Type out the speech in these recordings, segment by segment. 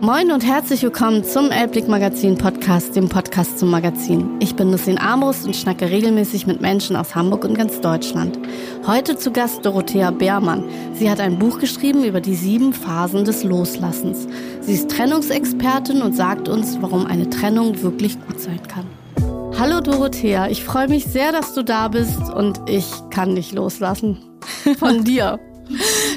Moin und herzlich willkommen zum Elbblick Magazin Podcast, dem Podcast zum Magazin. Ich bin Nussin Armbrust und schnacke regelmäßig mit Menschen aus Hamburg und ganz Deutschland. Heute zu Gast Dorothea Beermann. Sie hat ein Buch geschrieben über die sieben Phasen des Loslassens. Sie ist Trennungsexpertin und sagt uns, warum eine Trennung wirklich gut sein kann. Hallo Dorothea, ich freue mich sehr, dass du da bist und ich kann nicht loslassen von dir.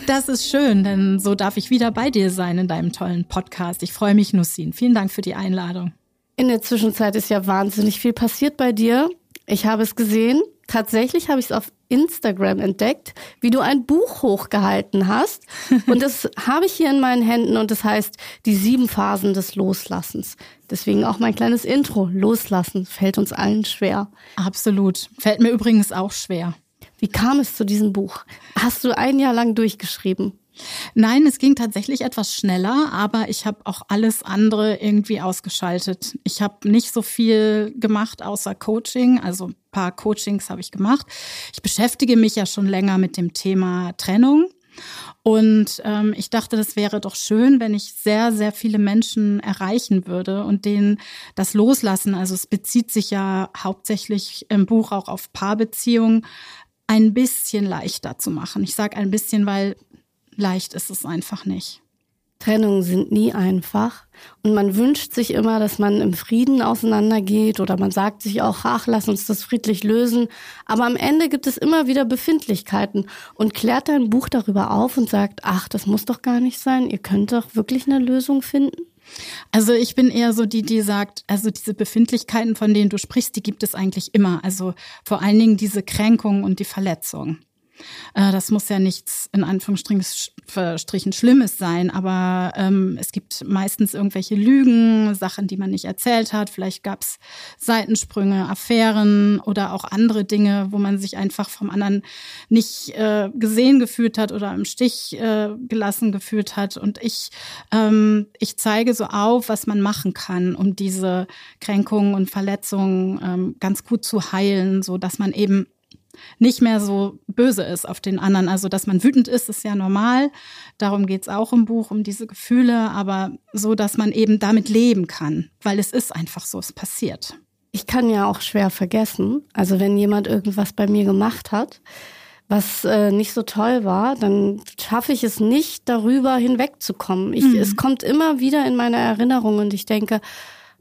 Das ist schön, denn so darf ich wieder bei dir sein in deinem tollen Podcast. Ich freue mich, Nussin. Vielen Dank für die Einladung. In der Zwischenzeit ist ja wahnsinnig viel passiert bei dir. Ich habe es gesehen. Tatsächlich habe ich es auf Instagram entdeckt, wie du ein Buch hochgehalten hast. Und das habe ich hier in meinen Händen und das heißt die sieben Phasen des Loslassens. Deswegen auch mein kleines Intro. Loslassen fällt uns allen schwer. Absolut. Fällt mir übrigens auch schwer. Wie kam es zu diesem Buch? Hast du ein Jahr lang durchgeschrieben? Nein, es ging tatsächlich etwas schneller, aber ich habe auch alles andere irgendwie ausgeschaltet. Ich habe nicht so viel gemacht außer Coaching, also ein paar Coachings habe ich gemacht. Ich beschäftige mich ja schon länger mit dem Thema Trennung. Und ähm, ich dachte, das wäre doch schön, wenn ich sehr, sehr viele Menschen erreichen würde und denen das loslassen. Also es bezieht sich ja hauptsächlich im Buch auch auf Paarbeziehungen, ein bisschen leichter zu machen. Ich sage ein bisschen, weil leicht ist es einfach nicht. Trennungen sind nie einfach und man wünscht sich immer, dass man im Frieden auseinandergeht oder man sagt sich auch, ach, lass uns das friedlich lösen. Aber am Ende gibt es immer wieder Befindlichkeiten und klärt dein Buch darüber auf und sagt, ach, das muss doch gar nicht sein, ihr könnt doch wirklich eine Lösung finden. Also ich bin eher so die, die sagt, also diese Befindlichkeiten, von denen du sprichst, die gibt es eigentlich immer. Also vor allen Dingen diese Kränkung und die Verletzung. Äh, das muss ja nichts in Anführungsstrichen Schlimmes sein, aber ähm, es gibt meistens irgendwelche Lügen, Sachen, die man nicht erzählt hat. Vielleicht gab es Seitensprünge, Affären oder auch andere Dinge, wo man sich einfach vom anderen nicht äh, gesehen gefühlt hat oder im Stich äh, gelassen gefühlt hat. Und ich, ähm, ich zeige so auf, was man machen kann, um diese Kränkungen und Verletzungen ähm, ganz gut zu heilen, so dass man eben nicht mehr so böse ist auf den anderen. Also, dass man wütend ist, ist ja normal. Darum geht's auch im Buch, um diese Gefühle, aber so, dass man eben damit leben kann, weil es ist einfach so, es passiert. Ich kann ja auch schwer vergessen. Also, wenn jemand irgendwas bei mir gemacht hat, was äh, nicht so toll war, dann schaffe ich es nicht, darüber hinwegzukommen. Ich, mhm. Es kommt immer wieder in meine Erinnerung und ich denke,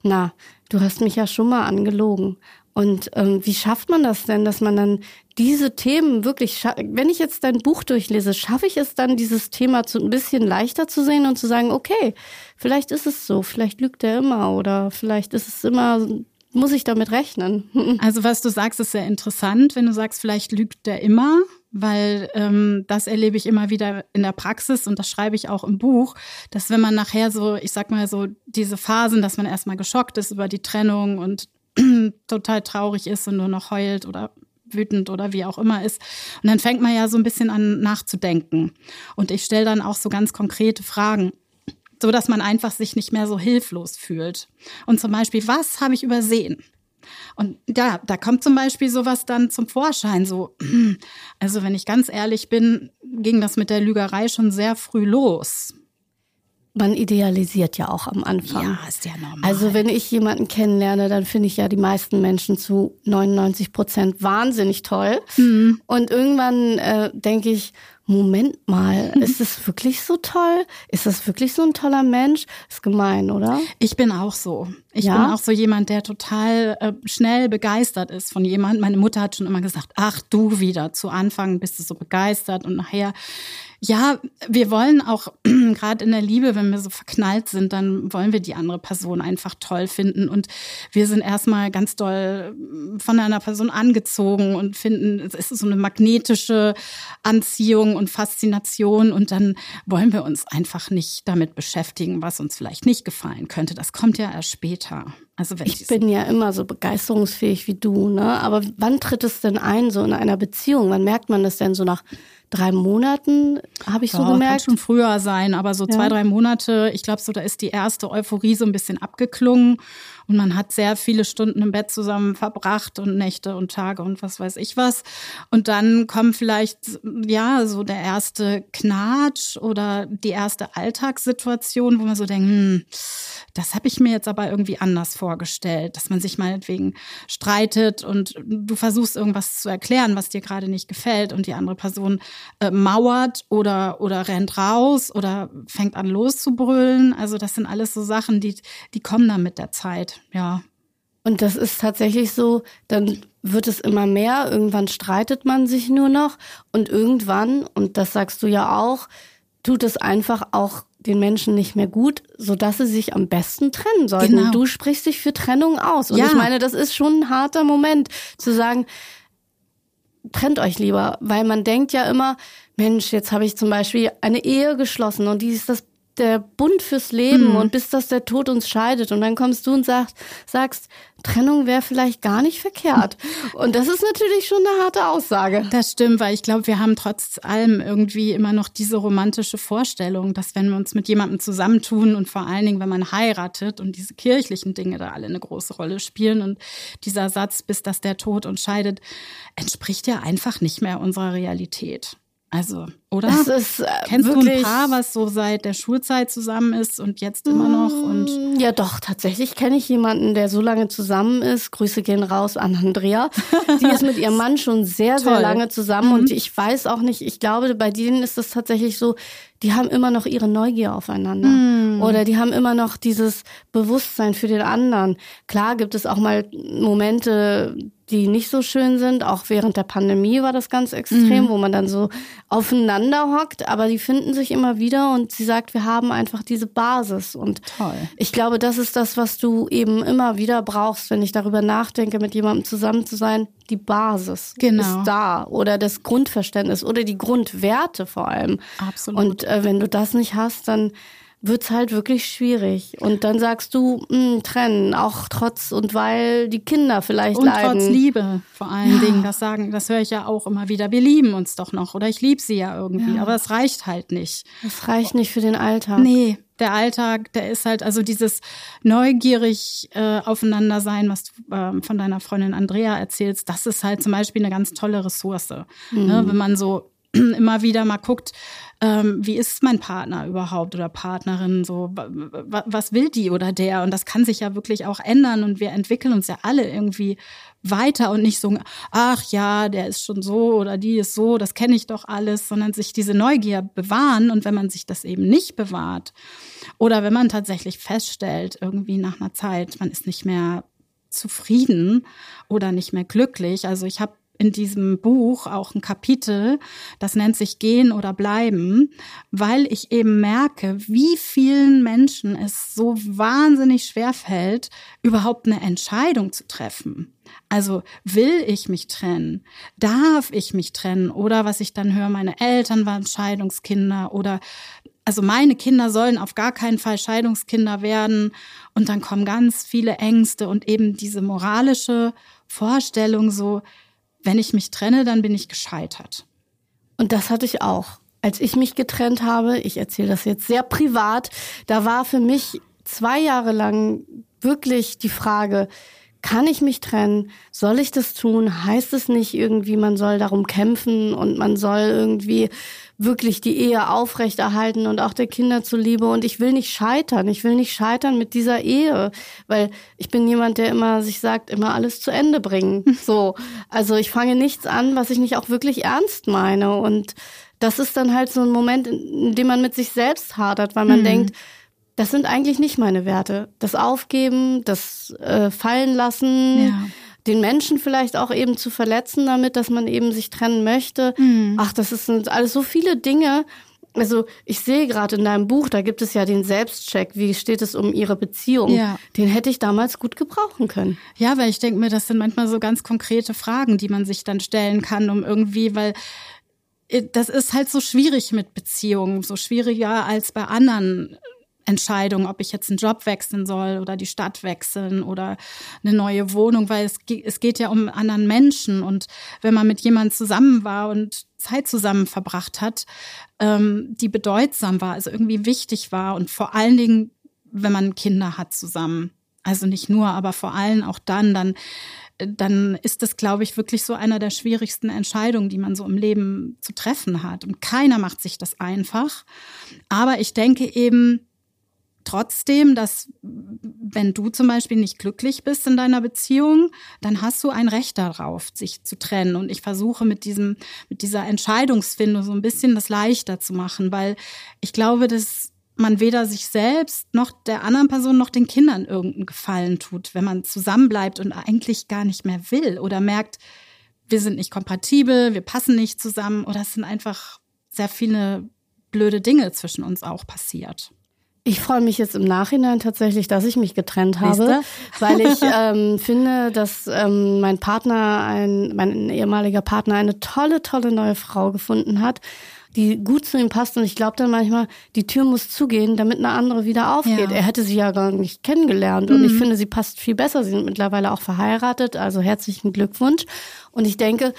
na, du hast mich ja schon mal angelogen. Und ähm, wie schafft man das denn, dass man dann diese Themen wirklich, wenn ich jetzt dein Buch durchlese, schaffe ich es dann, dieses Thema zu, ein bisschen leichter zu sehen und zu sagen, okay, vielleicht ist es so, vielleicht lügt er immer oder vielleicht ist es immer, muss ich damit rechnen. Also was du sagst, ist sehr interessant, wenn du sagst, vielleicht lügt er immer, weil ähm, das erlebe ich immer wieder in der Praxis und das schreibe ich auch im Buch, dass wenn man nachher so, ich sag mal so, diese Phasen, dass man erstmal geschockt ist über die Trennung und total traurig ist und nur noch heult oder wütend oder wie auch immer ist. Und dann fängt man ja so ein bisschen an nachzudenken. Und ich stelle dann auch so ganz konkrete Fragen, so dass man einfach sich nicht mehr so hilflos fühlt. Und zum Beispiel, was habe ich übersehen? Und ja, da kommt zum Beispiel sowas dann zum Vorschein. So, also wenn ich ganz ehrlich bin, ging das mit der Lügerei schon sehr früh los man idealisiert ja auch am Anfang. Ja, ist ja normal. Also wenn ich jemanden kennenlerne, dann finde ich ja die meisten Menschen zu 99 Prozent wahnsinnig toll. Mhm. Und irgendwann äh, denke ich, Moment mal, ist es wirklich so toll? Ist das wirklich so ein toller Mensch? Ist gemein, oder? Ich bin auch so. Ich ja? bin auch so jemand, der total äh, schnell begeistert ist von jemandem. Meine Mutter hat schon immer gesagt, ach du wieder, zu Anfang bist du so begeistert und nachher ja, wir wollen auch gerade in der Liebe, wenn wir so verknallt sind, dann wollen wir die andere Person einfach toll finden und wir sind erstmal ganz doll von einer Person angezogen und finden, es ist so eine magnetische Anziehung und Faszination und dann wollen wir uns einfach nicht damit beschäftigen, was uns vielleicht nicht gefallen könnte. Das kommt ja erst später. Also ich bin ja immer so begeisterungsfähig wie du, ne? Aber wann tritt es denn ein, so in einer Beziehung? Wann merkt man das denn so nach drei Monaten, habe ich ja, so gemerkt. Kann schon früher sein, aber so ja. zwei, drei Monate, ich glaube so, da ist die erste Euphorie so ein bisschen abgeklungen und man hat sehr viele Stunden im Bett zusammen verbracht und Nächte und Tage und was weiß ich was. Und dann kommt vielleicht, ja, so der erste Knatsch oder die erste Alltagssituation, wo man so denkt, hm, das habe ich mir jetzt aber irgendwie anders vorgestellt, dass man sich meinetwegen streitet und du versuchst irgendwas zu erklären, was dir gerade nicht gefällt und die andere Person äh, mauert oder, oder rennt raus oder fängt an loszubrüllen. Also das sind alles so Sachen, die, die kommen dann mit der Zeit ja. Und das ist tatsächlich so, dann wird es immer mehr, irgendwann streitet man sich nur noch und irgendwann, und das sagst du ja auch, tut es einfach auch den Menschen nicht mehr gut, sodass sie sich am besten trennen sollten. Genau. Du sprichst dich für Trennung aus. Und ja. ich meine, das ist schon ein harter Moment, zu sagen, trennt euch lieber, weil man denkt ja immer, Mensch, jetzt habe ich zum Beispiel eine Ehe geschlossen und die ist das der Bund fürs Leben mhm. und bis dass der Tod uns scheidet. Und dann kommst du und sagst, sagst Trennung wäre vielleicht gar nicht verkehrt. Und das ist natürlich schon eine harte Aussage. Das stimmt, weil ich glaube, wir haben trotz allem irgendwie immer noch diese romantische Vorstellung, dass wenn wir uns mit jemandem zusammentun und vor allen Dingen, wenn man heiratet und diese kirchlichen Dinge da alle eine große Rolle spielen und dieser Satz, bis dass der Tod uns scheidet, entspricht ja einfach nicht mehr unserer Realität. Also, oder? Das ist äh, Kennst du ein Paar, was so seit der Schulzeit zusammen ist und jetzt immer noch? Und mm, ja, doch, tatsächlich kenne ich jemanden, der so lange zusammen ist. Grüße gehen raus an Andrea. Die ist mit ihrem Mann schon sehr, sehr lange zusammen mhm. und ich weiß auch nicht, ich glaube, bei denen ist es tatsächlich so, die haben immer noch ihre Neugier aufeinander. Mm. Oder die haben immer noch dieses Bewusstsein für den anderen. Klar gibt es auch mal Momente, die nicht so schön sind. Auch während der Pandemie war das ganz extrem, mm. wo man dann so aufeinander hockt. Aber die finden sich immer wieder und sie sagt, wir haben einfach diese Basis. Und Toll. ich glaube, das ist das, was du eben immer wieder brauchst, wenn ich darüber nachdenke, mit jemandem zusammen zu sein. Die Basis genau. ist da oder das Grundverständnis oder die Grundwerte vor allem. Absolut. Und äh, wenn du das nicht hast, dann wird's halt wirklich schwierig. Und dann sagst du, mh, hm, trennen, auch trotz und weil die Kinder vielleicht und leiden. Und trotz Liebe vor allen ja. Dingen. Das sagen, das höre ich ja auch immer wieder. Wir lieben uns doch noch oder ich liebe sie ja irgendwie. Ja. Aber es reicht halt nicht. Es reicht nicht für den Alltag. Nee. Der Alltag, der ist halt, also dieses neugierig äh, aufeinander sein, was du äh, von deiner Freundin Andrea erzählst, das ist halt zum Beispiel eine ganz tolle Ressource. Ne? Mhm. Ne? Wenn man so immer wieder mal guckt, ähm, wie ist mein Partner überhaupt oder Partnerin, so was will die oder der und das kann sich ja wirklich auch ändern und wir entwickeln uns ja alle irgendwie weiter und nicht so, ach ja, der ist schon so oder die ist so, das kenne ich doch alles, sondern sich diese Neugier bewahren und wenn man sich das eben nicht bewahrt oder wenn man tatsächlich feststellt, irgendwie nach einer Zeit, man ist nicht mehr zufrieden oder nicht mehr glücklich. Also ich habe in diesem Buch auch ein Kapitel, das nennt sich Gehen oder Bleiben, weil ich eben merke, wie vielen Menschen es so wahnsinnig schwer fällt, überhaupt eine Entscheidung zu treffen. Also will ich mich trennen? Darf ich mich trennen? Oder was ich dann höre, meine Eltern waren Scheidungskinder oder also meine Kinder sollen auf gar keinen Fall Scheidungskinder werden. Und dann kommen ganz viele Ängste und eben diese moralische Vorstellung so, wenn ich mich trenne, dann bin ich gescheitert. Und das hatte ich auch. Als ich mich getrennt habe, ich erzähle das jetzt sehr privat, da war für mich zwei Jahre lang wirklich die Frage, kann ich mich trennen? Soll ich das tun? Heißt es nicht irgendwie, man soll darum kämpfen und man soll irgendwie wirklich die Ehe aufrechterhalten und auch der Kinder zuliebe. Und ich will nicht scheitern. Ich will nicht scheitern mit dieser Ehe, weil ich bin jemand, der immer sich sagt, immer alles zu Ende bringen. So. Also ich fange nichts an, was ich nicht auch wirklich ernst meine. Und das ist dann halt so ein Moment, in dem man mit sich selbst hadert, weil man mhm. denkt, das sind eigentlich nicht meine Werte. Das Aufgeben, das äh, Fallen lassen. Ja den Menschen vielleicht auch eben zu verletzen damit, dass man eben sich trennen möchte. Mhm. Ach, das sind alles so viele Dinge. Also ich sehe gerade in deinem Buch, da gibt es ja den Selbstcheck. Wie steht es um ihre Beziehung? Ja. Den hätte ich damals gut gebrauchen können. Ja, weil ich denke mir, das sind manchmal so ganz konkrete Fragen, die man sich dann stellen kann, um irgendwie, weil äh, das ist halt so schwierig mit Beziehungen, so schwieriger als bei anderen Entscheidung, ob ich jetzt einen Job wechseln soll oder die Stadt wechseln oder eine neue Wohnung, weil es, es geht ja um anderen Menschen. Und wenn man mit jemandem zusammen war und Zeit zusammen verbracht hat, ähm, die bedeutsam war, also irgendwie wichtig war und vor allen Dingen, wenn man Kinder hat zusammen. Also nicht nur, aber vor allem auch dann, dann dann ist das, glaube ich, wirklich so einer der schwierigsten Entscheidungen, die man so im Leben zu treffen hat. Und keiner macht sich das einfach. Aber ich denke eben, trotzdem, dass wenn du zum Beispiel nicht glücklich bist in deiner Beziehung, dann hast du ein Recht darauf, sich zu trennen. Und ich versuche mit diesem, mit dieser Entscheidungsfindung so ein bisschen das leichter zu machen, weil ich glaube, dass man weder sich selbst noch der anderen Person noch den Kindern irgendeinen Gefallen tut, wenn man zusammenbleibt und eigentlich gar nicht mehr will oder merkt, wir sind nicht kompatibel, wir passen nicht zusammen oder es sind einfach sehr viele blöde Dinge zwischen uns auch passiert. Ich freue mich jetzt im Nachhinein tatsächlich, dass ich mich getrennt habe, weil ich ähm, finde, dass ähm, mein Partner, ein, mein ehemaliger Partner, eine tolle, tolle neue Frau gefunden hat, die gut zu ihm passt. Und ich glaube dann manchmal, die Tür muss zugehen, damit eine andere wieder aufgeht. Ja. Er hätte sie ja gar nicht kennengelernt. Mhm. Und ich mhm. finde, sie passt viel besser. Sie sind mittlerweile auch verheiratet. Also herzlichen Glückwunsch. Und ich denke,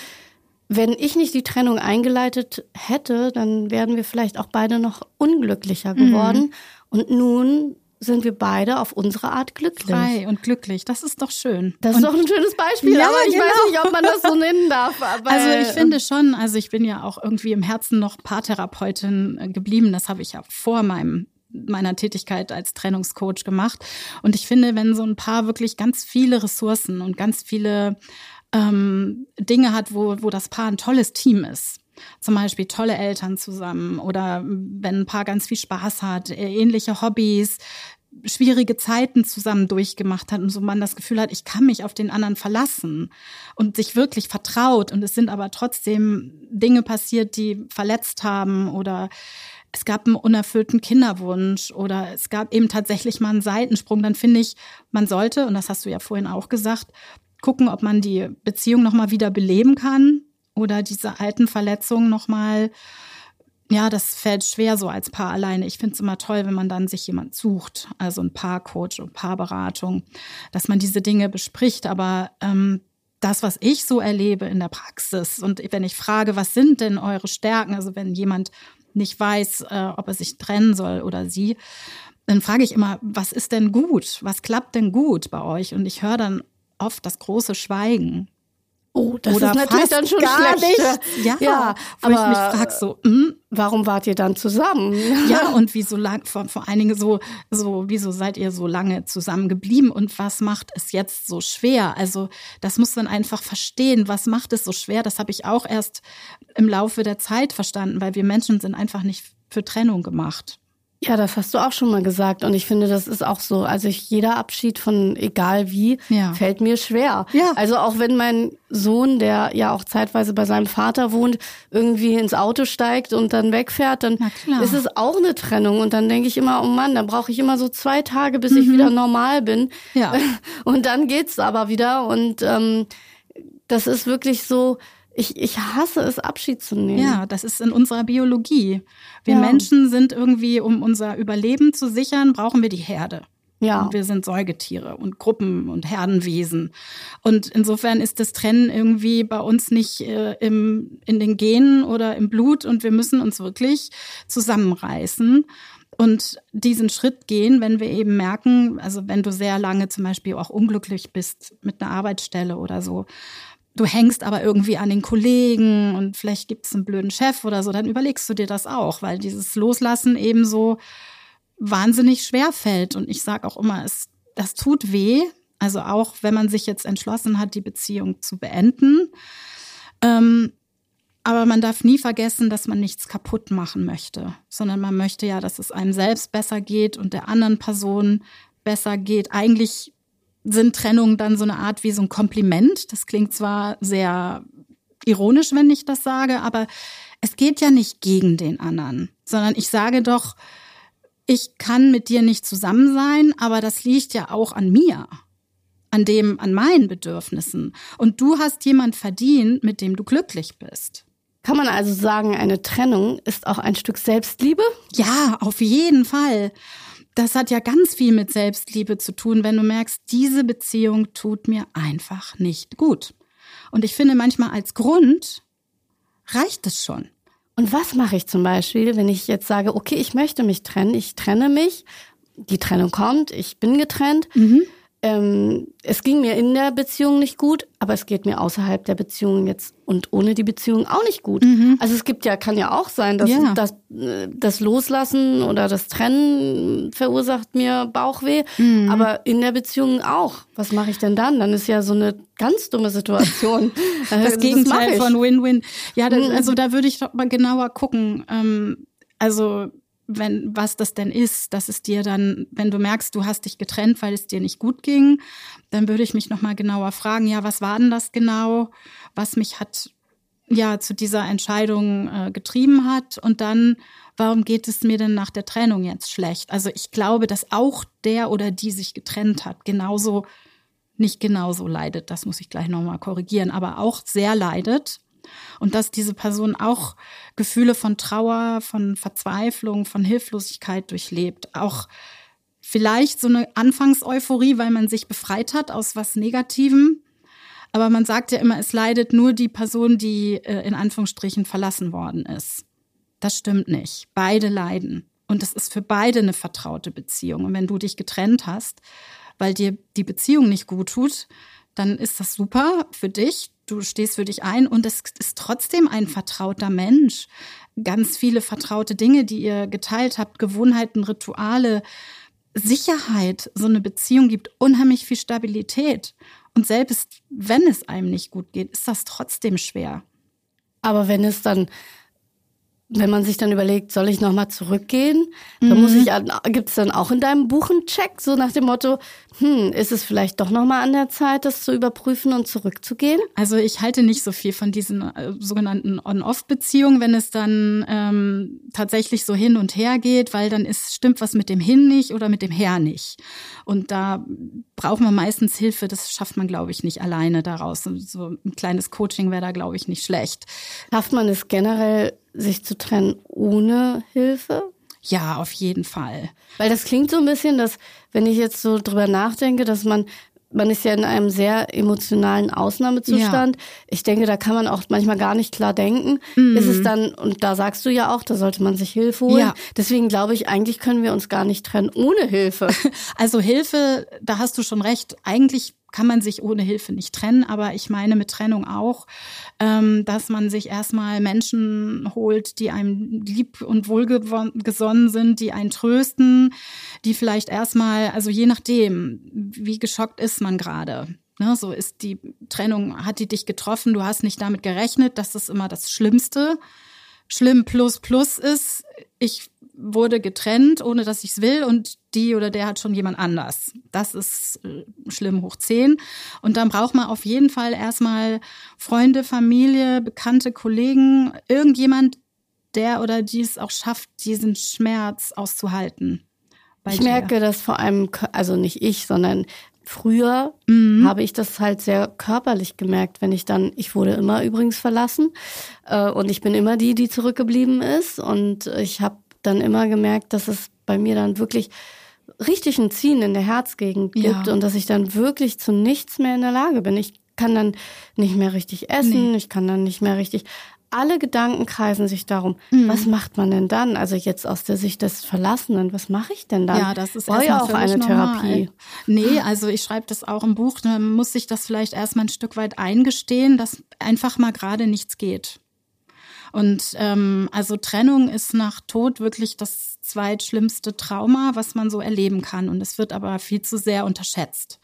wenn ich nicht die Trennung eingeleitet hätte, dann wären wir vielleicht auch beide noch unglücklicher geworden. Mhm. Und nun sind wir beide auf unsere Art glücklich. Frei und glücklich, das ist doch schön. Das und ist doch ein schönes Beispiel, ja, aber ich genau. weiß nicht, ob man das so nennen darf. also ich finde schon, also ich bin ja auch irgendwie im Herzen noch Paartherapeutin äh, geblieben. Das habe ich ja vor meinem meiner Tätigkeit als Trennungscoach gemacht. Und ich finde, wenn so ein Paar wirklich ganz viele Ressourcen und ganz viele ähm, Dinge hat, wo, wo das Paar ein tolles Team ist, zum Beispiel tolle Eltern zusammen oder wenn ein Paar ganz viel Spaß hat, äh, ähnliche Hobbys, schwierige Zeiten zusammen durchgemacht hat und so man das Gefühl hat, ich kann mich auf den anderen verlassen und sich wirklich vertraut und es sind aber trotzdem Dinge passiert, die verletzt haben oder es gab einen unerfüllten Kinderwunsch oder es gab eben tatsächlich mal einen Seitensprung, dann finde ich, man sollte, und das hast du ja vorhin auch gesagt, gucken, ob man die Beziehung nochmal wieder beleben kann oder diese alten Verletzungen nochmal, ja, das fällt schwer so als Paar alleine. Ich finde es immer toll, wenn man dann sich jemand sucht, also ein Paarcoach und Paarberatung, dass man diese Dinge bespricht. Aber ähm, das, was ich so erlebe in der Praxis und wenn ich frage, was sind denn eure Stärken, also wenn jemand nicht weiß, äh, ob er sich trennen soll oder sie, dann frage ich immer, was ist denn gut? Was klappt denn gut bei euch? Und ich höre dann oft das große Schweigen. Oh, das Oder ist natürlich dann schon gar schlecht. Nicht. Ja, ja wo aber ich mich frage so, hm, warum wart ihr dann zusammen? Ja, und wie so lang, vor, vor allen Dingen so, so, wieso seid ihr so lange zusammen geblieben und was macht es jetzt so schwer? Also, das muss man einfach verstehen. Was macht es so schwer? Das habe ich auch erst im Laufe der Zeit verstanden, weil wir Menschen sind einfach nicht für Trennung gemacht. Ja, das hast du auch schon mal gesagt. Und ich finde, das ist auch so. Also ich, jeder Abschied von egal wie ja. fällt mir schwer. Ja. Also auch wenn mein Sohn, der ja auch zeitweise bei seinem Vater wohnt, irgendwie ins Auto steigt und dann wegfährt, dann ist es auch eine Trennung. Und dann denke ich immer, oh Mann, da brauche ich immer so zwei Tage, bis mhm. ich wieder normal bin. Ja. Und dann geht's aber wieder. Und ähm, das ist wirklich so, ich, ich hasse es, Abschied zu nehmen. Ja, das ist in unserer Biologie. Wir ja. Menschen sind irgendwie, um unser Überleben zu sichern, brauchen wir die Herde. Ja. Und wir sind Säugetiere und Gruppen und Herdenwesen. Und insofern ist das Trennen irgendwie bei uns nicht äh, im, in den Genen oder im Blut und wir müssen uns wirklich zusammenreißen und diesen Schritt gehen, wenn wir eben merken, also wenn du sehr lange zum Beispiel auch unglücklich bist mit einer Arbeitsstelle oder so, du hängst aber irgendwie an den Kollegen und vielleicht gibt es einen blöden Chef oder so, dann überlegst du dir das auch, weil dieses Loslassen eben so wahnsinnig schwer fällt. Und ich sage auch immer, es, das tut weh. Also auch wenn man sich jetzt entschlossen hat, die Beziehung zu beenden. Ähm, aber man darf nie vergessen, dass man nichts kaputt machen möchte, sondern man möchte ja, dass es einem selbst besser geht und der anderen Person besser geht. Eigentlich sind Trennungen dann so eine Art wie so ein Kompliment. Das klingt zwar sehr ironisch, wenn ich das sage, aber es geht ja nicht gegen den anderen, sondern ich sage doch, ich kann mit dir nicht zusammen sein, aber das liegt ja auch an mir, an dem, an meinen Bedürfnissen. Und du hast jemand verdient, mit dem du glücklich bist. Kann man also sagen, eine Trennung ist auch ein Stück Selbstliebe? Ja, auf jeden Fall das hat ja ganz viel mit Selbstliebe zu tun, wenn du merkst, diese Beziehung tut mir einfach nicht gut. Und ich finde manchmal als Grund reicht es schon. Und was mache ich zum Beispiel, wenn ich jetzt sage, okay, ich möchte mich trennen, ich trenne mich, die Trennung kommt, ich bin getrennt. Mhm ähm, es ging mir in der Beziehung nicht gut, aber es geht mir außerhalb der Beziehung jetzt und ohne die Beziehung auch nicht gut. Mhm. Also es gibt ja, kann ja auch sein, dass ja. das, äh, das Loslassen oder das Trennen verursacht mir Bauchweh, mhm. aber in der Beziehung auch. Was mache ich denn dann? Dann ist ja so eine ganz dumme Situation. das, das Gegenteil von Win-Win. Ja, das, mhm. also da würde ich doch mal genauer gucken. Ähm, also wenn, was das denn ist, dass es dir dann, wenn du merkst, du hast dich getrennt, weil es dir nicht gut ging, dann würde ich mich nochmal genauer fragen, ja, was war denn das genau, was mich hat, ja, zu dieser Entscheidung äh, getrieben hat und dann, warum geht es mir denn nach der Trennung jetzt schlecht? Also ich glaube, dass auch der oder die sich getrennt hat, genauso, nicht genauso leidet, das muss ich gleich nochmal korrigieren, aber auch sehr leidet und dass diese Person auch Gefühle von Trauer, von Verzweiflung, von Hilflosigkeit durchlebt. Auch vielleicht so eine Anfangseuphorie, weil man sich befreit hat aus was Negativem. Aber man sagt ja immer, es leidet nur die Person, die äh, in Anführungsstrichen verlassen worden ist. Das stimmt nicht. Beide leiden. Und es ist für beide eine vertraute Beziehung. Und wenn du dich getrennt hast, weil dir die Beziehung nicht gut tut, dann ist das super für dich du stehst für dich ein und es ist trotzdem ein vertrauter Mensch. Ganz viele vertraute Dinge, die ihr geteilt habt, Gewohnheiten, Rituale, Sicherheit. So eine Beziehung gibt unheimlich viel Stabilität. Und selbst wenn es einem nicht gut geht, ist das trotzdem schwer. Aber wenn es dann wenn man sich dann überlegt, soll ich nochmal zurückgehen, dann mhm. muss ich, gibt es dann auch in deinem Buch einen Check, so nach dem Motto, hm, ist es vielleicht doch nochmal an der Zeit, das zu überprüfen und zurückzugehen? Also ich halte nicht so viel von diesen äh, sogenannten On-Off-Beziehungen, wenn es dann ähm, tatsächlich so hin und her geht, weil dann ist, stimmt was mit dem Hin nicht oder mit dem Her nicht. Und da braucht man meistens Hilfe, das schafft man, glaube ich, nicht alleine daraus. So ein kleines Coaching wäre da, glaube ich, nicht schlecht. Schafft man es generell sich zu trennen ohne Hilfe? Ja, auf jeden Fall. Weil das klingt so ein bisschen, dass, wenn ich jetzt so drüber nachdenke, dass man, man ist ja in einem sehr emotionalen Ausnahmezustand. Ja. Ich denke, da kann man auch manchmal gar nicht klar denken. Mhm. Ist es dann, und da sagst du ja auch, da sollte man sich Hilfe holen. Ja. Deswegen glaube ich, eigentlich können wir uns gar nicht trennen ohne Hilfe. Also Hilfe, da hast du schon recht. Eigentlich kann man sich ohne Hilfe nicht trennen, aber ich meine mit Trennung auch, ähm, dass man sich erstmal Menschen holt, die einem lieb und wohlgesonnen sind, die einen trösten, die vielleicht erstmal, also je nachdem, wie geschockt ist man gerade. Ne, so ist die Trennung, hat die dich getroffen, du hast nicht damit gerechnet, das ist immer das Schlimmste. Schlimm plus plus ist, ich wurde getrennt, ohne dass ich es will und die oder der hat schon jemand anders. Das ist äh, schlimm hoch zehn. Und dann braucht man auf jeden Fall erstmal Freunde, Familie, bekannte Kollegen, irgendjemand, der oder die es auch schafft, diesen Schmerz auszuhalten. Ich dir. merke das vor allem, also nicht ich, sondern früher mhm. habe ich das halt sehr körperlich gemerkt, wenn ich dann, ich wurde immer übrigens verlassen äh, und ich bin immer die, die zurückgeblieben ist und ich habe dann immer gemerkt, dass es bei mir dann wirklich richtig ein Ziehen in der Herzgegend gibt ja. und dass ich dann wirklich zu nichts mehr in der Lage bin. Ich kann dann nicht mehr richtig essen, nee. ich kann dann nicht mehr richtig. Alle Gedanken kreisen sich darum, mhm. was macht man denn dann? Also jetzt aus der Sicht des Verlassenen, was mache ich denn dann? Ja, das ist ja auch eine normal. Therapie. Nee, also ich schreibe das auch im Buch, da muss ich das vielleicht erstmal ein Stück weit eingestehen, dass einfach mal gerade nichts geht. Und ähm, also Trennung ist nach Tod wirklich das zweitschlimmste Trauma, was man so erleben kann. Und es wird aber viel zu sehr unterschätzt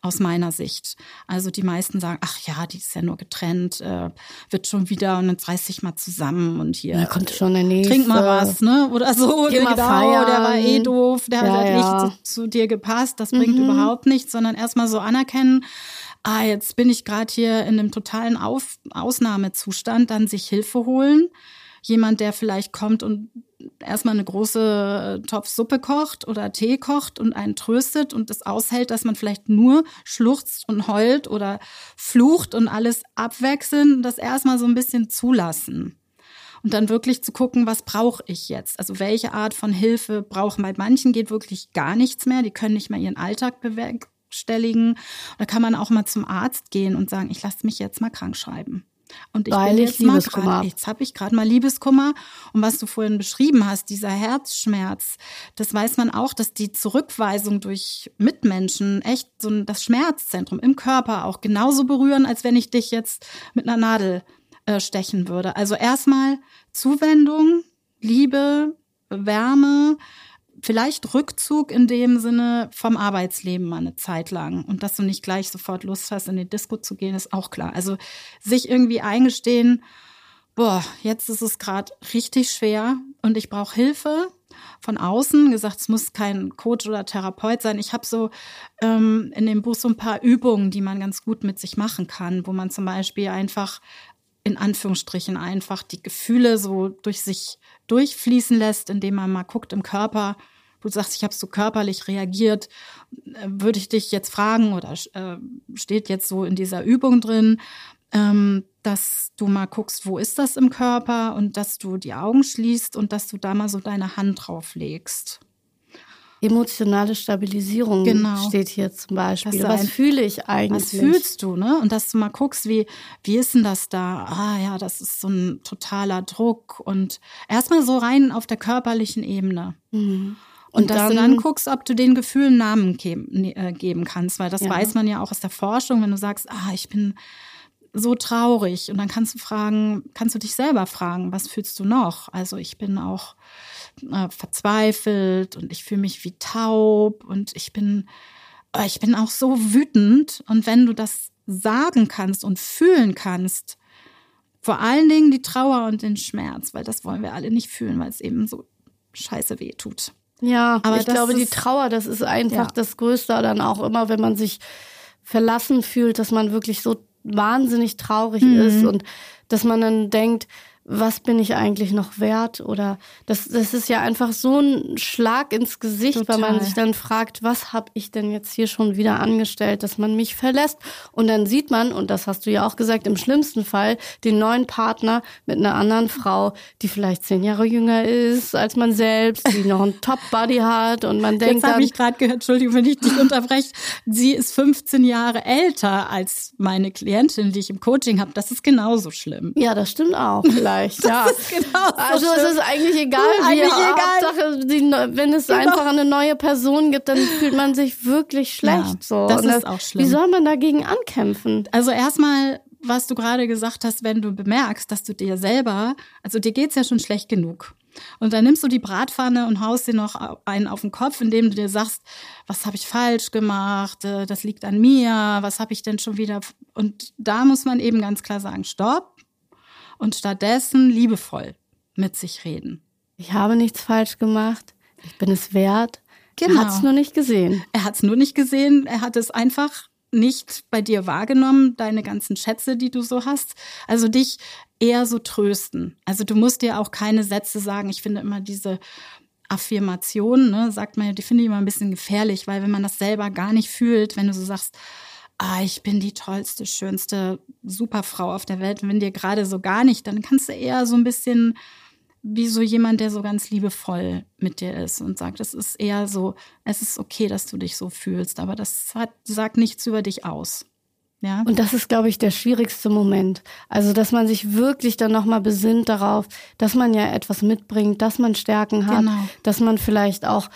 aus meiner Sicht. Also die meisten sagen, ach ja, die ist ja nur getrennt, äh, wird schon wieder und dann reiß dich mal zusammen und hier. Da kommt schon der nächste. Trink mal was, ne? Oder so. Geh mal genau, feiern. der war eh doof, der ja, hat halt ja. nicht zu, zu, dir gepasst. Das bringt mhm. überhaupt nichts, sondern erstmal so anerkennen, ah, jetzt bin ich gerade hier in einem totalen Auf Ausnahmezustand, dann sich Hilfe holen. Jemand, der vielleicht kommt und erstmal eine große äh, Topf Suppe kocht oder Tee kocht und einen tröstet und es aushält, dass man vielleicht nur schluchzt und heult oder flucht und alles abwechseln, das erstmal so ein bisschen zulassen. Und dann wirklich zu gucken, was brauche ich jetzt? Also welche Art von Hilfe brauchen? Bei manchen geht wirklich gar nichts mehr, die können nicht mehr ihren Alltag bewerkstelligen. Da kann man auch mal zum Arzt gehen und sagen, ich lasse mich jetzt mal krank schreiben. Und ich Weil bin ich jetzt mal Liebeskummer grad, hab. jetzt habe ich gerade mal Liebeskummer. Und was du vorhin beschrieben hast, dieser Herzschmerz, das weiß man auch, dass die Zurückweisung durch Mitmenschen echt so das Schmerzzentrum im Körper auch genauso berühren, als wenn ich dich jetzt mit einer Nadel äh, stechen würde. Also erstmal Zuwendung, Liebe, Wärme, vielleicht Rückzug in dem Sinne vom Arbeitsleben mal eine Zeit lang. Und dass du nicht gleich sofort Lust hast, in die Disco zu gehen, ist auch klar. Also sich irgendwie eingestehen, boah, jetzt ist es gerade richtig schwer und ich brauche Hilfe von außen. Gesagt, es muss kein Coach oder Therapeut sein. Ich habe so ähm, in dem Buch so ein paar Übungen, die man ganz gut mit sich machen kann, wo man zum Beispiel einfach in Anführungsstrichen einfach die Gefühle so durch sich durchfließen lässt, indem man mal guckt im Körper, du sagst, ich habe so körperlich reagiert, äh, würde ich dich jetzt fragen oder äh, steht jetzt so in dieser Übung drin, ähm, dass du mal guckst, wo ist das im Körper und dass du die Augen schließt und dass du da mal so deine Hand drauf legst. Emotionale Stabilisierung Genau. steht hier zum Beispiel. Was ein- fühle ich eigentlich? Was fühlst du, ne? Und dass du mal guckst, wie, wie ist denn das da? Ah ja, das ist so ein totaler Druck und erstmal so rein auf der körperlichen Ebene. Mhm. Und, Und dass dann- du dann guckst, ob du den Gefühlen Namen geben, ne, äh, geben kannst, weil das Ja. weiß man ja auch aus der Forschung, wenn du sagst, ah, ich bin so traurig und dann kannst du fragen, kannst du dich selber fragen, was fühlst du noch? Also ich bin auch äh, verzweifelt und ich fühle mich wie taub und ich bin äh, ich bin auch so wütend und wenn du das sagen kannst und fühlen kannst, vor allen Dingen die Trauer und den Schmerz, weil das wollen wir alle nicht fühlen, weil es eben so scheiße weh tut. Ja, Aber ich glaube, die ist- Trauer, das ist einfach Ja. das Größte. Dann auch immer, wenn man sich verlassen fühlt, dass man wirklich so wahnsinnig traurig Mhm. ist und dass man dann denkt, was bin ich eigentlich noch wert? Oder das, das ist ja einfach so ein Schlag ins Gesicht, weil man Total. sich dann fragt, was habe ich denn jetzt hier schon wieder angestellt, dass man mich verlässt? Und dann sieht man, und das hast du ja auch gesagt, im schlimmsten Fall den neuen Partner mit einer anderen Frau, die vielleicht zehn Jahre jünger ist als man selbst, die noch einen Top-Buddy hat und man denkt Jetzt habe ich gerade gehört, Entschuldigung, wenn ich dich unterbreche, sie ist 15 Jahre älter als meine Klientin, die ich im Coaching habe. Das ist genauso schlimm. ja, das stimmt auch vielleicht, ja. ist genauso also es ist eigentlich egal, wie Eigentlich egal. Hauptsache, die, wenn es Genau. einfach eine neue Person gibt, dann fühlt man sich wirklich schlecht. Ja, so. das Und ist auch schlimm. Wie soll man dagegen ankämpfen? Also erstmal, was du gerade gesagt hast, wenn du bemerkst, dass du dir selber, also dir geht's ja schon schlecht genug. Und dann nimmst du die Bratpfanne und haust dir noch einen auf den Kopf, indem du dir sagst, was habe ich falsch gemacht, Äh, das liegt an mir, was habe ich denn schon wieder. Und da muss man eben ganz klar sagen, stopp. Und stattdessen liebevoll mit sich reden. Ich habe nichts falsch gemacht. Ich bin es wert. Genau. Er hat es nur nicht gesehen. Er hat es nur nicht gesehen, er hat es einfach nicht bei dir wahrgenommen, deine ganzen Schätze, die du so hast. Also dich eher so trösten. Also du musst dir auch keine Sätze sagen. Ich finde immer diese Affirmation, ne, sagt man ja, die finde ich immer ein bisschen gefährlich, weil wenn man das selber gar nicht fühlt, wenn du so sagst, ah, ich bin die tollste, schönste Superfrau auf der Welt, und wenn dir gerade so gar nicht, dann kannst du eher so ein bisschen wie so jemand, der so ganz liebevoll mit dir ist und sagt, es ist eher so, es ist okay, dass du dich so fühlst, aber das hat, sagt nichts über dich aus. Ja. Und das ist, glaube ich, der schwierigste Moment. Also, dass man sich wirklich dann nochmal besinnt darauf, dass man ja etwas mitbringt, dass man Stärken hat, Genau. dass man vielleicht auch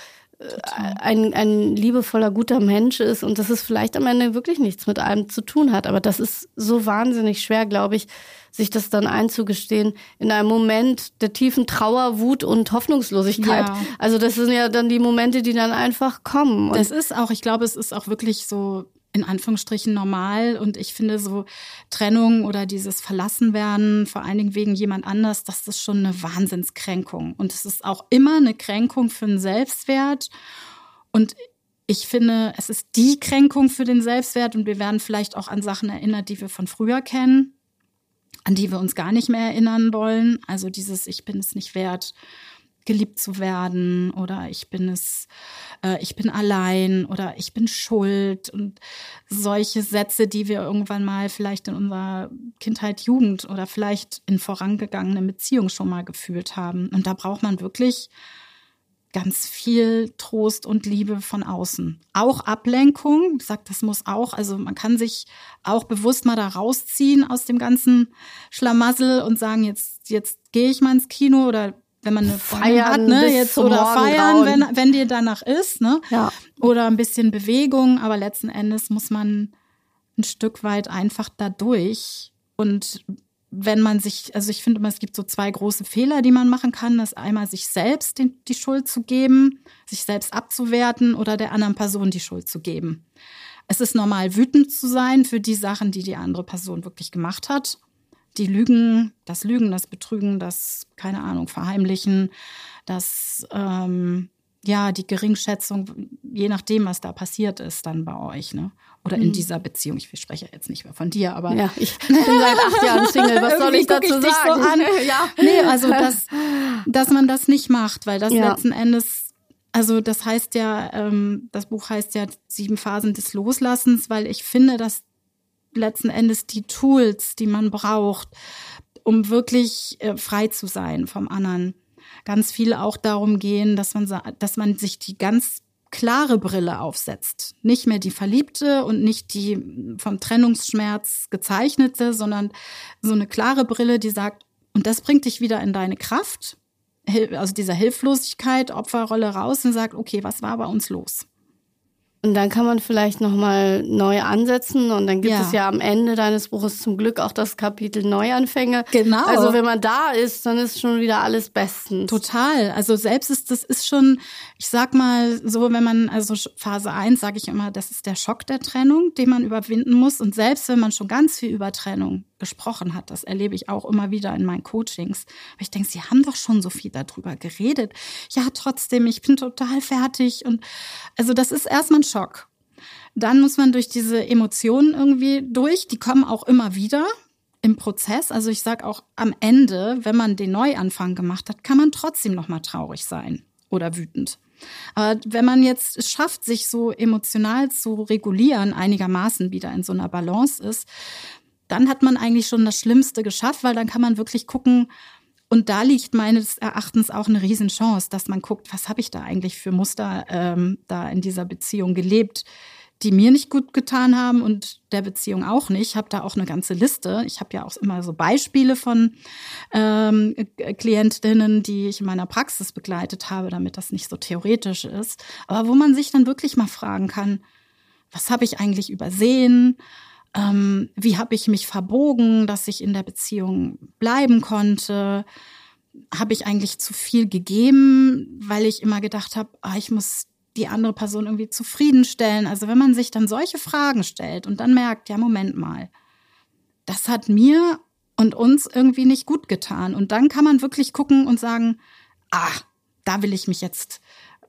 ein, ein liebevoller, guter Mensch ist und dass es vielleicht am Ende wirklich nichts mit einem zu tun hat. Aber das ist so wahnsinnig schwer, glaube ich, sich das dann einzugestehen in einem Moment der tiefen Trauer, Wut und Hoffnungslosigkeit. Ja. Also das sind ja dann die Momente, die dann einfach kommen. Und Das ist auch, ich glaube, es ist auch wirklich so in Anführungsstrichen normal. Und ich finde so Trennung oder dieses Verlassenwerden, vor allen Dingen wegen jemand anders, das ist schon eine Wahnsinnskränkung. Und es ist auch immer eine Kränkung für den Selbstwert. Und ich finde, es ist die Kränkung für den Selbstwert. Und wir werden vielleicht auch an Sachen erinnert, die wir von früher kennen, an die wir uns gar nicht mehr erinnern wollen. Also dieses Ich bin es nicht wert, geliebt zu werden oder ich bin es, äh, ich bin allein oder ich bin schuld und solche Sätze, die wir irgendwann mal vielleicht in unserer Kindheit, Jugend oder vielleicht in vorangegangenen Beziehungen schon mal gefühlt haben. Und da braucht man wirklich ganz viel Trost und Liebe von außen. Auch Ablenkung, ich sag, das muss auch, also man kann sich auch bewusst mal da rausziehen aus dem ganzen Schlamassel und sagen, jetzt, jetzt gehe ich mal ins Kino oder wenn man eine Feiern hat, ne, jetzt oder feiern, wenn, wenn dir danach ist, ne? Ja. Oder ein bisschen Bewegung, aber letzten Endes muss man ein Stück weit einfach da durch. Und wenn man sich, also ich finde immer, es gibt so zwei große Fehler, die man machen kann. Das einmal sich selbst den, die Schuld zu geben, sich selbst abzuwerten oder der anderen Person die Schuld zu geben. Es ist normal, wütend zu sein für die Sachen, die die andere Person wirklich gemacht hat. Die Lügen, das Lügen, das Betrügen, das, keine Ahnung, Verheimlichen, das, ähm, ja, die Geringschätzung, je nachdem, was da passiert ist, dann bei euch, ne? Oder in dieser Beziehung. Ich spreche jetzt nicht mehr von dir, aber. Ja, ich bin seit acht Jahren Single. Was soll ich dazu ich sagen? So an. Ja. Nee, also dass, dass man das nicht macht, weil das Ja. letzten Endes, also das heißt ja, ähm, das Buch heißt ja Sieben Phasen des Loslassens, weil ich finde, dass letzten Endes die Tools, die man braucht, um wirklich äh, frei zu sein vom anderen, ganz viel auch darum gehen, dass man, dass man sich die ganz klare Brille aufsetzt. Nicht mehr die Verliebte und nicht die vom Trennungsschmerz gezeichnete, sondern so eine klare Brille, die sagt, und das bringt dich wieder in deine Kraft, also dieser Hilflosigkeit, Opferrolle raus und sagt, okay, was war bei uns los? Und dann kann man vielleicht nochmal neu ansetzen und dann gibt Ja. es ja am Ende deines Buches zum Glück auch das Kapitel Neuanfänge. Genau. Also wenn man da ist, dann ist schon wieder alles bestens. Total. Also selbst ist das ist schon, ich sag mal so, wenn man also Phase 1 sage ich immer, das ist der Schock der Trennung, den man überwinden muss und selbst wenn man schon ganz viel über Trennung gesprochen hat, das erlebe ich auch immer wieder in meinen Coachings. Aber ich denke, sie haben doch schon so viel darüber geredet. Ja, trotzdem, ich bin total fertig und also das ist erstmal ein Schock. Dann muss man durch diese Emotionen irgendwie durch, die kommen auch immer wieder im Prozess. Also ich sage auch am Ende, wenn man den Neuanfang gemacht hat, kann man trotzdem noch mal traurig sein oder wütend. Aber wenn man jetzt es schafft, sich so emotional zu regulieren, einigermaßen wieder in so einer Balance ist, dann hat man eigentlich schon das Schlimmste geschafft, weil dann kann man wirklich gucken, und da liegt meines Erachtens auch eine Riesenchance, dass man guckt, was habe ich da eigentlich für Muster ähm, da in dieser Beziehung gelebt, die mir nicht gut getan haben und der Beziehung auch nicht. Ich habe da auch eine ganze Liste. Ich habe ja auch immer so Beispiele von ähm, Klientinnen, die ich in meiner Praxis begleitet habe, damit das nicht so theoretisch ist. Aber wo man sich dann wirklich mal fragen kann, was habe ich eigentlich übersehen? Ähm, wie habe ich mich verbogen, dass ich in der Beziehung bleiben konnte? Habe ich eigentlich zu viel gegeben, weil ich immer gedacht habe, ah, ich muss die andere Person irgendwie zufriedenstellen? Also wenn man sich dann solche Fragen stellt und dann merkt, ja, Moment mal, das hat mir und uns irgendwie nicht gut getan. Und dann kann man wirklich gucken und sagen, ah, da will ich mich jetzt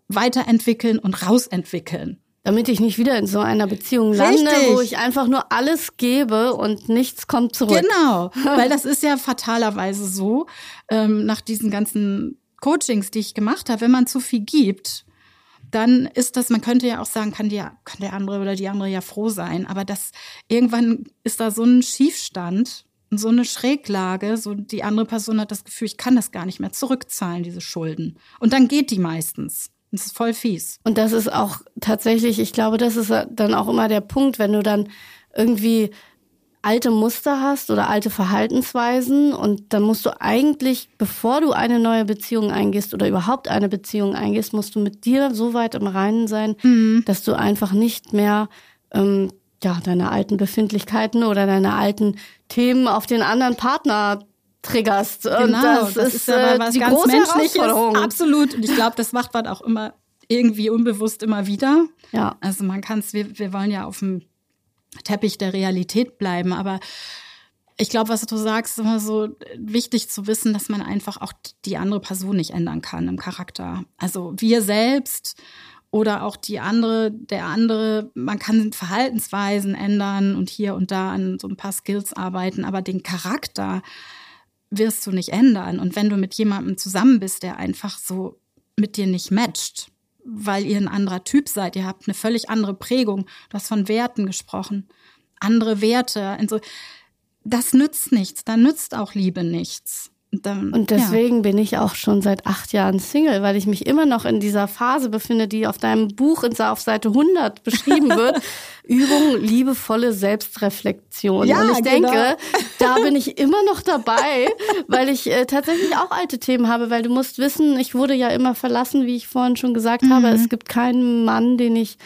weiterentwickeln und rausentwickeln. Damit ich nicht wieder in so einer Beziehung lande, Richtig. wo ich einfach nur alles gebe und nichts kommt zurück. Genau, weil das ist ja fatalerweise so, ähm, nach diesen ganzen Coachings, die ich gemacht habe, wenn man zu viel gibt, dann ist das, man könnte ja auch sagen, kann, die, kann der andere oder die andere ja froh sein, aber das irgendwann ist da so ein Schiefstand und so eine Schräglage, so die andere Person hat das Gefühl, ich kann das gar nicht mehr zurückzahlen, diese Schulden. Und dann geht die meistens. Das ist voll fies. Und das ist auch tatsächlich, ich glaube, das ist dann auch immer der Punkt, wenn du dann irgendwie alte Muster hast oder alte Verhaltensweisen und dann musst du eigentlich, bevor du eine neue Beziehung eingehst oder überhaupt eine Beziehung eingehst, musst du mit dir so weit im Reinen sein, dass du einfach nicht mehr ähm, ja, deine alten Befindlichkeiten oder deine alten Themen auf den anderen Partner triggerst. Und Genau, das, ist, äh, aber was die ganz große Menschliches. Herausforderung. Absolut. Und ich glaube, das macht man auch immer irgendwie unbewusst immer wieder. Ja. Also man kann es, wir, wir wollen ja auf dem Teppich der Realität bleiben, aber ich glaube, was du sagst, ist immer so wichtig zu wissen, dass man einfach auch die andere Person nicht ändern kann im Charakter. Also wir selbst oder auch die andere, der andere, man kann Verhaltensweisen ändern und hier und da an so ein paar Skills arbeiten, aber den Charakter wirst du nicht ändern. Und wenn du mit jemandem zusammen bist, der einfach so mit dir nicht matcht, weil ihr ein anderer Typ seid, ihr habt eine völlig andere Prägung, du hast von Werten gesprochen, andere Werte, so, das nützt nichts, da nützt auch Liebe nichts. Dann, Und deswegen ja. bin ich auch schon seit acht Jahren Single, weil ich mich immer noch in dieser Phase befinde, die auf deinem Buch auf Seite 100 beschrieben wird. Übung, liebevolle Selbstreflexion. Ja, Und ich genau. denke, da bin ich immer noch dabei, weil ich äh, tatsächlich auch alte Themen habe, weil du musst wissen, ich wurde ja immer verlassen, wie ich vorhin schon gesagt mhm. habe. Es gibt keinen Mann, den ich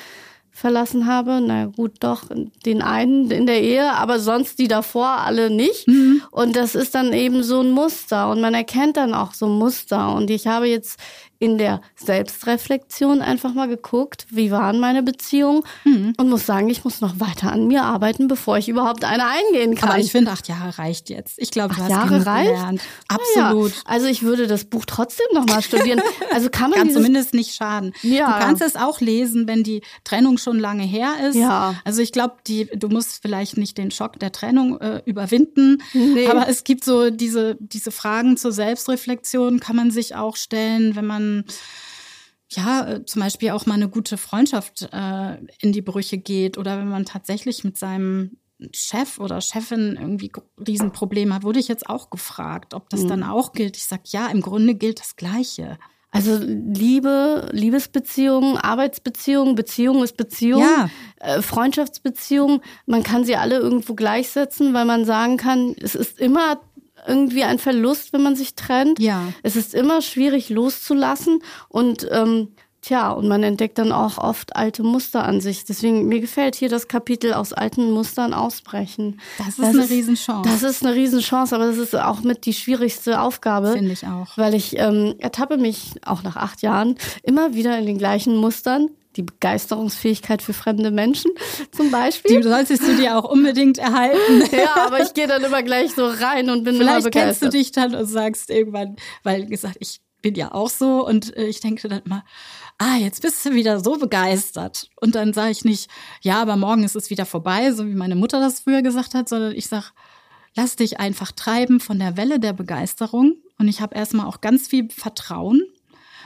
verlassen habe. Na gut, doch, den einen in der Ehe, aber sonst die davor alle nicht. Mhm. Und das ist dann eben so ein Muster und man erkennt dann auch so Muster. Und ich habe jetzt in der Selbstreflexion einfach mal geguckt, wie waren meine Beziehungen mhm. und muss sagen, ich muss noch weiter an mir arbeiten, bevor ich überhaupt eine eingehen kann. Aber ich finde, acht Jahre reicht jetzt. Ich glaube, du hast Jahre reicht? gelernt. Absolut. Ja. Also ich würde das Buch trotzdem noch mal studieren. Also kann man kann zumindest nicht schaden. Ja. Du kannst es auch lesen, wenn die Trennung schon lange her ist. Ja. Also ich glaube, die du musst vielleicht nicht den Schock der Trennung äh, überwinden, nee. aber es gibt so diese diese Fragen zur Selbstreflexion kann man sich auch stellen, wenn man ja, äh, zum Beispiel auch mal eine gute Freundschaft äh, in die Brüche geht oder wenn man tatsächlich mit seinem Chef oder Chefin irgendwie Riesenprobleme hat, wurde ich jetzt auch gefragt, ob das mhm. dann auch gilt. Ich sage, ja, im Grunde gilt das Gleiche. Also Liebe, Liebesbeziehungen, Arbeitsbeziehungen, Beziehung ist Beziehung, ja. äh, Freundschaftsbeziehungen, man kann sie alle irgendwo gleichsetzen, weil man sagen kann, es ist immer irgendwie ein Verlust, wenn man sich trennt. Ja. Es ist immer schwierig loszulassen und ähm, Tja, und man entdeckt dann auch oft alte Muster an sich. Deswegen, mir gefällt hier das Kapitel aus alten Mustern ausbrechen. Das ist das eine ist, Riesenchance. Das ist eine Riesenchance, aber das ist auch mit die schwierigste Aufgabe. Finde ich auch. Weil ich ähm, ertappe mich auch nach acht Jahren immer wieder in den gleichen Mustern die Begeisterungsfähigkeit für fremde Menschen zum Beispiel. Die solltest du dir auch unbedingt erhalten. ja, aber ich gehe dann immer gleich so rein und bin Vielleicht immer begeistert. kennst du dich dann und sagst irgendwann, weil gesagt, ich bin ja auch so und äh, ich denke dann immer, ah, jetzt bist du wieder so begeistert. Und dann sage ich nicht, ja, aber morgen ist es wieder vorbei, so wie meine Mutter das früher gesagt hat, sondern ich sage, lass dich einfach treiben von der Welle der Begeisterung. Und ich habe erstmal auch ganz viel Vertrauen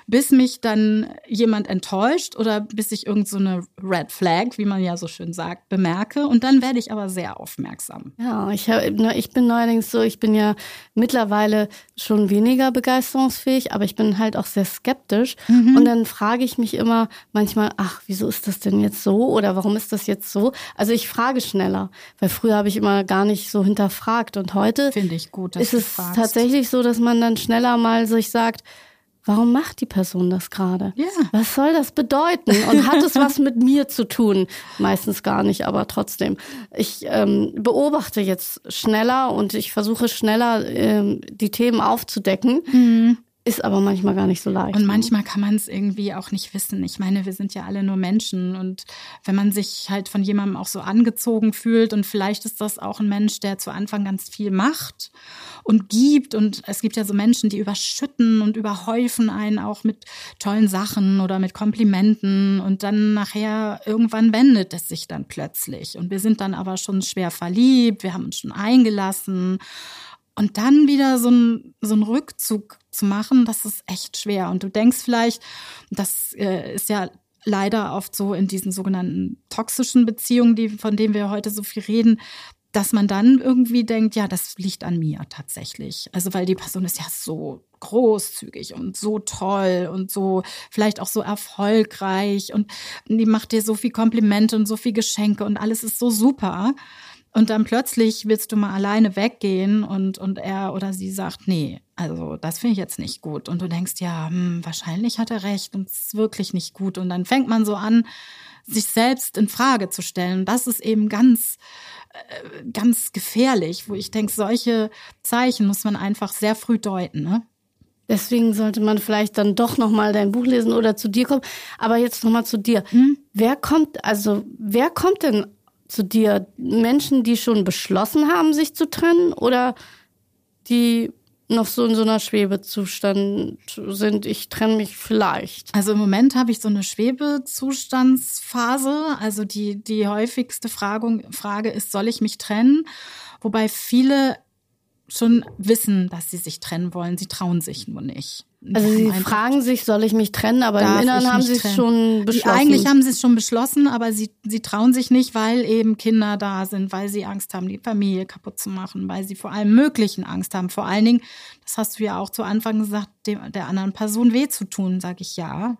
bis mich dann jemand enttäuscht oder bis ich irgendeine so Red Flag, wie man ja so schön sagt, bemerke. Und dann werde ich aber sehr aufmerksam. Ja, ich, hab, ne, ich bin neuerdings so, ich bin ja mittlerweile schon weniger begeisterungsfähig, aber ich bin halt auch sehr skeptisch. Mhm. Und dann frage ich mich immer manchmal, ach, wieso ist das denn jetzt so? Oder warum ist das jetzt so? Also ich frage schneller, weil früher habe ich immer gar nicht so hinterfragt. Und heute finde ich gut, ist es fragst. tatsächlich so, dass man dann schneller mal sich sagt, Warum macht die Person das gerade? Ja. Was soll das bedeuten? Und hat es was mit mir zu tun? Meistens gar nicht, aber trotzdem. Ich ähm, beobachte jetzt schneller und ich versuche schneller ähm, die Themen aufzudecken. Mhm. Ist aber manchmal gar nicht so leicht. Und ne? manchmal kann man es irgendwie auch nicht wissen. Ich meine, wir sind ja alle nur Menschen. Und wenn man sich halt von jemandem auch so angezogen fühlt und vielleicht ist das auch ein Mensch, der zu Anfang ganz viel macht und gibt. Und es gibt ja so Menschen, die überschütten und überhäufen einen auch mit tollen Sachen oder mit Komplimenten. Und dann nachher irgendwann wendet es sich dann plötzlich. Und wir sind dann aber schon schwer verliebt. Wir haben uns schon eingelassen. Und dann wieder so ein, so ein Rückzug zu machen, das ist echt schwer. Und du denkst vielleicht, das äh, ist ja leider oft so in diesen sogenannten toxischen Beziehungen, die, von denen wir heute so viel reden, dass man dann irgendwie denkt, ja, das liegt an mir tatsächlich. Also weil die Person ist ja so großzügig und so toll und so vielleicht auch so erfolgreich und die macht dir so viel Komplimente und so viel Geschenke und alles ist so super. Und dann plötzlich willst du mal alleine weggehen und, und er oder sie sagt, nee, also das finde ich jetzt nicht gut. Und du denkst, ja, hm, wahrscheinlich hat er recht und es ist wirklich nicht gut. Und dann fängt man so an, sich selbst in Frage zu stellen. Das ist eben ganz, äh, ganz gefährlich, wo ich denke, solche Zeichen muss man einfach sehr früh deuten. Ne? Deswegen sollte man vielleicht dann doch noch mal dein Buch lesen oder zu dir kommen. Aber jetzt noch mal zu dir. Hm? Wer kommt, also wer kommt denn zu dir Menschen, die schon beschlossen haben, sich zu trennen oder die noch so in so einer Schwebezustand sind, ich trenne mich vielleicht. Also im Moment habe ich so eine Schwebezustandsphase. Also die, die häufigste Frage, Frage ist, soll ich mich trennen? Wobei viele schon wissen, dass sie sich trennen wollen. Sie trauen sich nur nicht. Also sie fragen sich, soll ich mich trennen, aber im Inneren haben sie es schon beschlossen. Eigentlich haben sie es schon beschlossen, aber sie, sie trauen sich nicht, weil eben Kinder da sind, weil sie Angst haben, die Familie kaputt zu machen, weil sie vor allem möglichen Angst haben. Vor allen Dingen, das hast du ja auch zu Anfang gesagt, dem, der anderen Person weh zu tun, sage ich ja.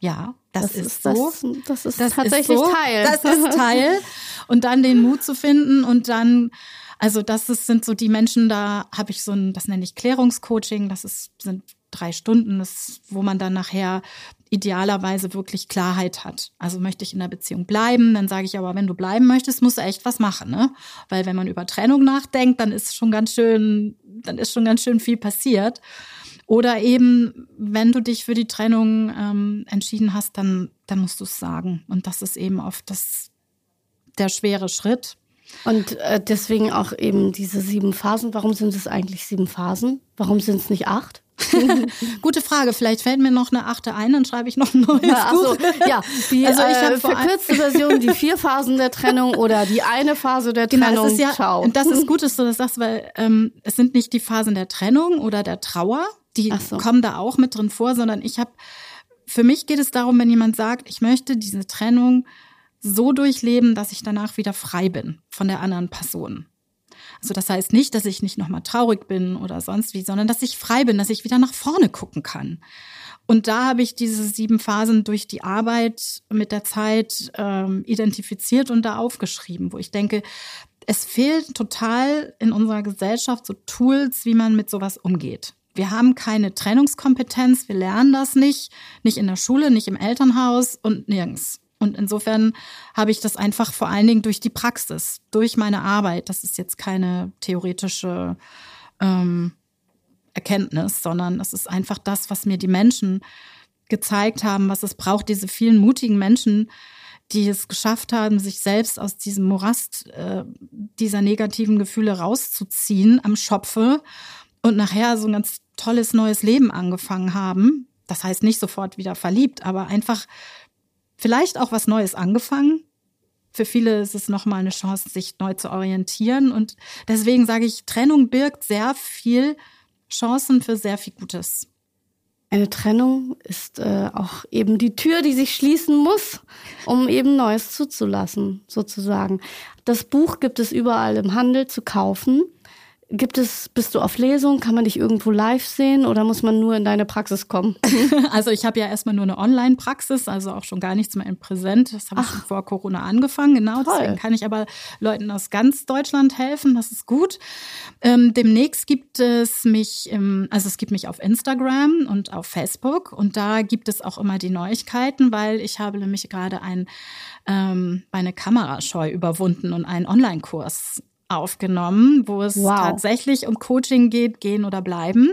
Ja, das, das ist, so. Das, das ist das tatsächlich ist so. Teil. Das ist Teil. Und dann den Mut zu finden und dann also das ist, sind so die Menschen, da habe ich so ein, das nenne ich Klärungscoaching, das ist, sind drei Stunden, das, wo man dann nachher idealerweise wirklich Klarheit hat. Also möchte ich in der Beziehung bleiben, dann sage ich aber, wenn du bleiben möchtest, musst du echt was machen, ne? Weil wenn man über Trennung nachdenkt, dann ist schon ganz schön, dann ist schon ganz schön viel passiert. Oder eben, wenn du dich für die Trennung ähm, entschieden hast, dann, dann musst du es sagen. Und das ist eben oft das, der schwere Schritt. Und äh, deswegen auch eben diese sieben Phasen. Warum sind es eigentlich sieben Phasen? Warum sind es nicht acht? Gute Frage. Vielleicht fällt mir noch eine achte ein, dann schreibe ich noch ein neues ja, Buch. So, ja, die also ich äh, verkürzte Version, die vier Phasen der Trennung oder die eine Phase der Trennung. Genau, das ist ja, Ciao. Und das ist gut, dass du das sagst, weil ähm, es sind nicht die Phasen der Trennung oder der Trauer, die so. kommen da auch mit drin vor, sondern ich habe, für mich geht es darum, wenn jemand sagt, ich möchte diese Trennung so durchleben, dass ich danach wieder frei bin von der anderen Person. Also das heißt nicht, dass ich nicht nochmal traurig bin oder sonst wie, sondern dass ich frei bin, dass ich wieder nach vorne gucken kann. Und da habe ich diese sieben Phasen durch die Arbeit mit der Zeit ähm, identifiziert und da aufgeschrieben, wo ich denke, es fehlt total in unserer Gesellschaft so Tools, wie man mit sowas umgeht. Wir haben keine Trennungskompetenz, wir lernen das nicht, nicht in der Schule, nicht im Elternhaus und nirgends. Und insofern habe ich das einfach vor allen Dingen durch die Praxis, durch meine Arbeit. Das ist jetzt keine theoretische ähm, Erkenntnis, sondern es ist einfach das, was mir die Menschen gezeigt haben, was es braucht, diese vielen mutigen Menschen, die es geschafft haben, sich selbst aus diesem Morast äh, dieser negativen Gefühle rauszuziehen am Schopfe und nachher so ein ganz tolles neues Leben angefangen haben. Das heißt nicht sofort wieder verliebt, aber einfach vielleicht auch was Neues angefangen. Für viele ist es nochmal eine Chance, sich neu zu orientieren. Und deswegen sage ich, Trennung birgt sehr viel Chancen für sehr viel Gutes. Eine Trennung ist äh, auch eben die Tür, die sich schließen muss, um eben Neues zuzulassen, sozusagen. Das Buch gibt es überall im Handel zu kaufen. Gibt es, bist du auf Lesung? Kann man dich irgendwo live sehen oder muss man nur in deine Praxis kommen? Also ich habe ja erstmal nur eine Online-Praxis, also auch schon gar nichts mehr in Präsent. Das habe ich vor Corona angefangen, genau. Toll. Deswegen kann ich aber Leuten aus ganz Deutschland helfen. Das ist gut. Ähm, demnächst gibt es mich, im, also es gibt mich auf Instagram und auf Facebook und da gibt es auch immer die Neuigkeiten, weil ich habe nämlich gerade ein ähm, meine Kamerascheu überwunden und einen Online-Kurs aufgenommen, wo es wow. tatsächlich um Coaching geht, gehen oder bleiben.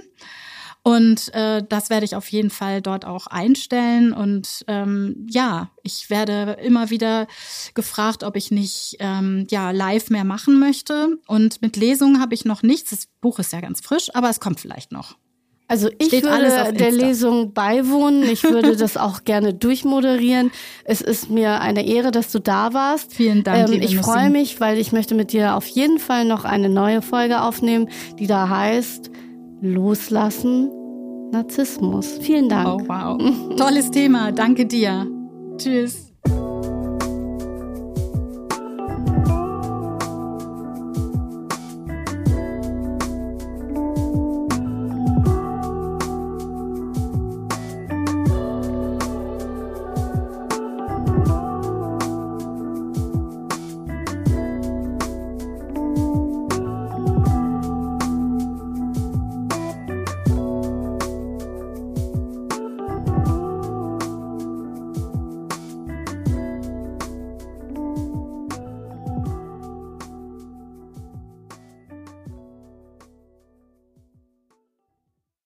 Und äh, das werde ich auf jeden Fall dort auch einstellen. Und ähm, ja, ich werde immer wieder gefragt, ob ich nicht ähm, ja live mehr machen möchte. Und mit Lesungen habe ich noch nichts. Das Buch ist ja ganz frisch, aber es kommt vielleicht noch. Also ich Steht würde der Lesung beiwohnen. Ich würde das auch gerne durchmoderieren. Es ist mir eine Ehre, dass du da warst. Vielen Dank. Ähm, ich freue mich, weil ich möchte mit dir auf jeden Fall noch eine neue Folge aufnehmen, die da heißt Loslassen Narzissmus. Vielen Dank. Oh wow. Tolles Thema. Danke dir. Tschüss.